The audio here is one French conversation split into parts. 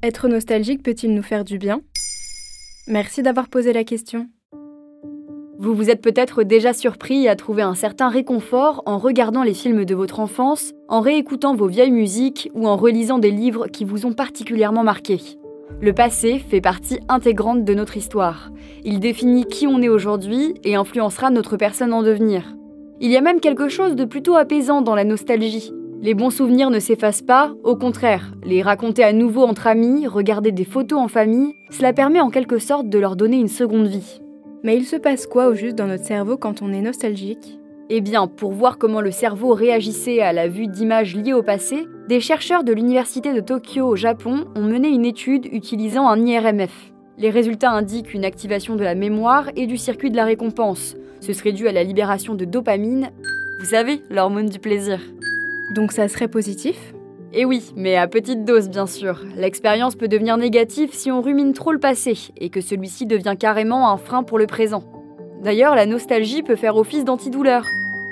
Être nostalgique peut-il nous faire du bien? Merci d'avoir posé la question. Vous vous êtes peut-être déjà surpris à trouver un certain réconfort en regardant les films de votre enfance, en réécoutant vos vieilles musiques ou en relisant des livres qui vous ont particulièrement marqué. Le passé fait partie intégrante de notre histoire. Il définit qui on est aujourd'hui et influencera notre personne en devenir. Il y a même quelque chose de plutôt apaisant dans la nostalgie. Les bons souvenirs ne s'effacent pas, au contraire, les raconter à nouveau entre amis, regarder des photos en famille, cela permet en quelque sorte de leur donner une seconde vie. Mais il se passe quoi au juste dans notre cerveau quand on est nostalgique? Eh bien, pour voir comment le cerveau réagissait à la vue d'images liées au passé, des chercheurs de l'université de Tokyo au Japon ont mené une étude utilisant un IRMF. Les résultats indiquent une activation de la mémoire et du circuit de la récompense. Ce serait dû à la libération de dopamine, vous savez, l'hormone du plaisir. Donc ça serait positif? Eh oui, mais à petite dose bien sûr. L'expérience peut devenir négative si on rumine trop le passé et que celui-ci devient carrément un frein pour le présent. D'ailleurs, la nostalgie peut faire office d'antidouleur.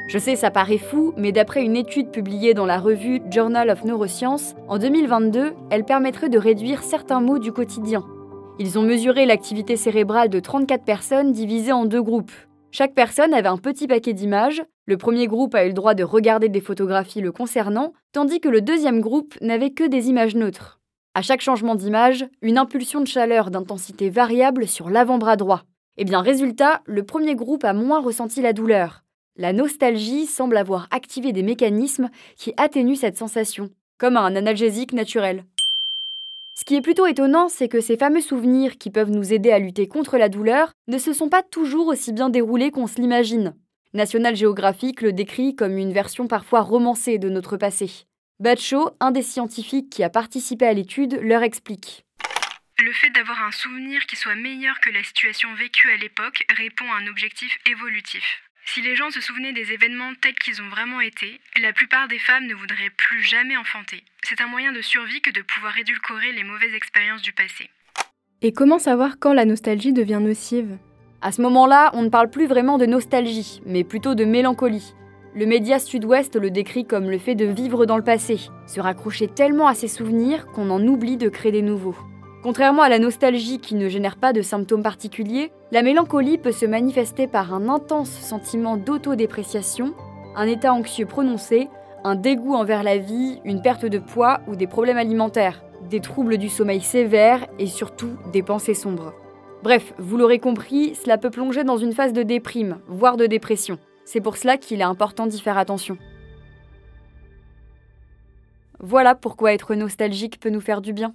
Je sais, ça paraît fou, mais d'après une étude publiée dans la revue Journal of Neuroscience, en 2022, elle permettrait de réduire certains maux du quotidien. Ils ont mesuré l'activité cérébrale de 34 personnes divisées en deux groupes. Chaque personne avait un petit paquet d'images. Le premier groupe a eu le droit de regarder des photographies le concernant, tandis que le deuxième groupe n'avait que des images neutres. À chaque changement d'image, une impulsion de chaleur d'intensité variable sur l'avant-bras droit. Et eh bien résultat, le premier groupe a moins ressenti la douleur. La nostalgie semble avoir activé des mécanismes qui atténuent cette sensation, comme un analgésique naturel. Ce qui est plutôt étonnant, c'est que ces fameux souvenirs qui peuvent nous aider à lutter contre la douleur ne se sont pas toujours aussi bien déroulés qu'on se l'imagine. National Geographic le décrit comme une version parfois romancée de notre passé. Batcho, un des scientifiques qui a participé à l'étude, leur explique. Le fait d'avoir un souvenir qui soit meilleur que la situation vécue à l'époque répond à un objectif évolutif. Si les gens se souvenaient des événements tels qu'ils ont vraiment été, la plupart des femmes ne voudraient plus jamais enfanter. C'est un moyen de survie que de pouvoir édulcorer les mauvaises expériences du passé. Et comment savoir quand la nostalgie devient nocive? À ce moment-là, on ne parle plus vraiment de nostalgie, mais plutôt de mélancolie. Le média Sud-Ouest le décrit comme le fait de vivre dans le passé, se raccrocher tellement à ses souvenirs qu'on en oublie de créer des nouveaux. Contrairement à la nostalgie qui ne génère pas de symptômes particuliers, la mélancolie peut se manifester par un intense sentiment d'autodépréciation, un état anxieux prononcé, un dégoût envers la vie, une perte de poids ou des problèmes alimentaires, des troubles du sommeil sévères et surtout des pensées sombres. Bref, vous l'aurez compris, cela peut plonger dans une phase de déprime, voire de dépression. C'est pour cela qu'il est important d'y faire attention. Voilà pourquoi être nostalgique peut nous faire du bien.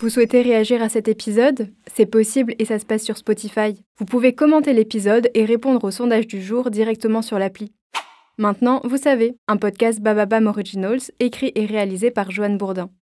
Vous souhaitez réagir à cet épisode? C'est possible et ça se passe sur Spotify. Vous pouvez commenter l'épisode et répondre au sondage du jour directement sur l'appli. Maintenant, vous savez, un podcast Bababam Originals écrit et réalisé par Joanne Bourdin.